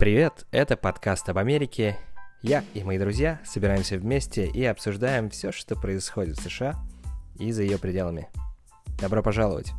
Привет, это подкаст об Америке. Я и мои друзья собираемся вместе и обсуждаем все, что происходит в США и за ее пределами. Добро пожаловать!